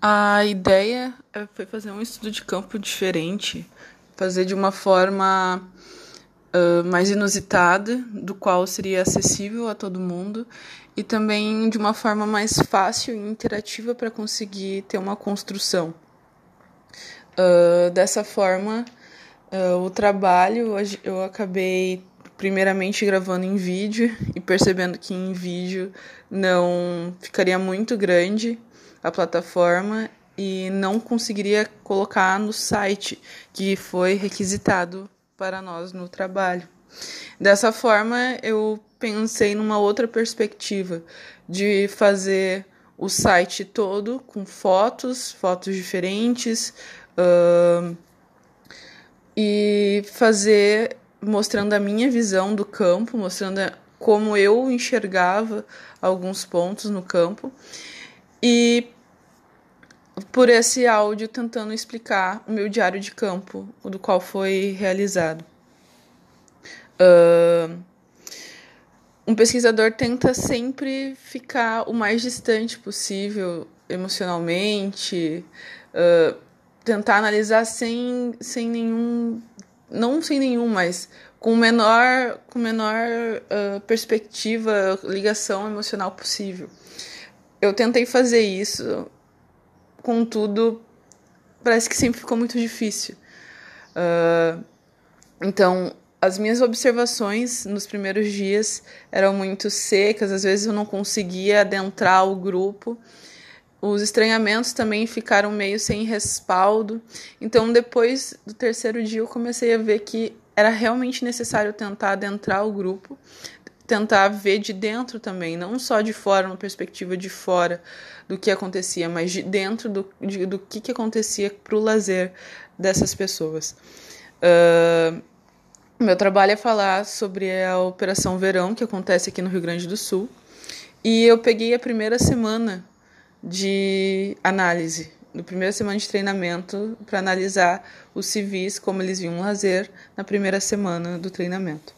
A ideia foi fazer um estudo de campo diferente, fazer de uma forma uh, mais inusitada, do qual seria acessível a todo mundo, e também de uma forma mais fácil e interativa para conseguir ter uma construção. Uh, dessa forma, uh, o trabalho eu acabei primeiramente gravando em vídeo e percebendo que em vídeo não ficaria muito grande a plataforma e não conseguiria colocar no site que foi requisitado para nós no trabalho. Dessa forma, eu pensei numa outra perspectiva de fazer o site todo com fotos, fotos diferentes, uh, e fazer mostrando a minha visão do campo, mostrando como eu enxergava alguns pontos no campo e por esse áudio tentando explicar o meu diário de campo, o do qual foi realizado. Uh, um pesquisador tenta sempre ficar o mais distante possível emocionalmente, uh, tentar analisar sem, sem nenhum não sem nenhum, mas com menor, com menor uh, perspectiva, ligação emocional possível. Eu tentei fazer isso, contudo, parece que sempre ficou muito difícil. Uh, então, as minhas observações nos primeiros dias eram muito secas, às vezes eu não conseguia adentrar o grupo. Os estranhamentos também ficaram meio sem respaldo. Então, depois do terceiro dia, eu comecei a ver que era realmente necessário tentar adentrar o grupo, tentar ver de dentro também, não só de fora, uma perspectiva de fora do que acontecia, mas de dentro do, de, do que, que acontecia para o lazer dessas pessoas. Uh, meu trabalho é falar sobre a Operação Verão, que acontece aqui no Rio Grande do Sul. E eu peguei a primeira semana de análise, no primeira semana de treinamento, para analisar os civis, como eles viam lazer na primeira semana do treinamento.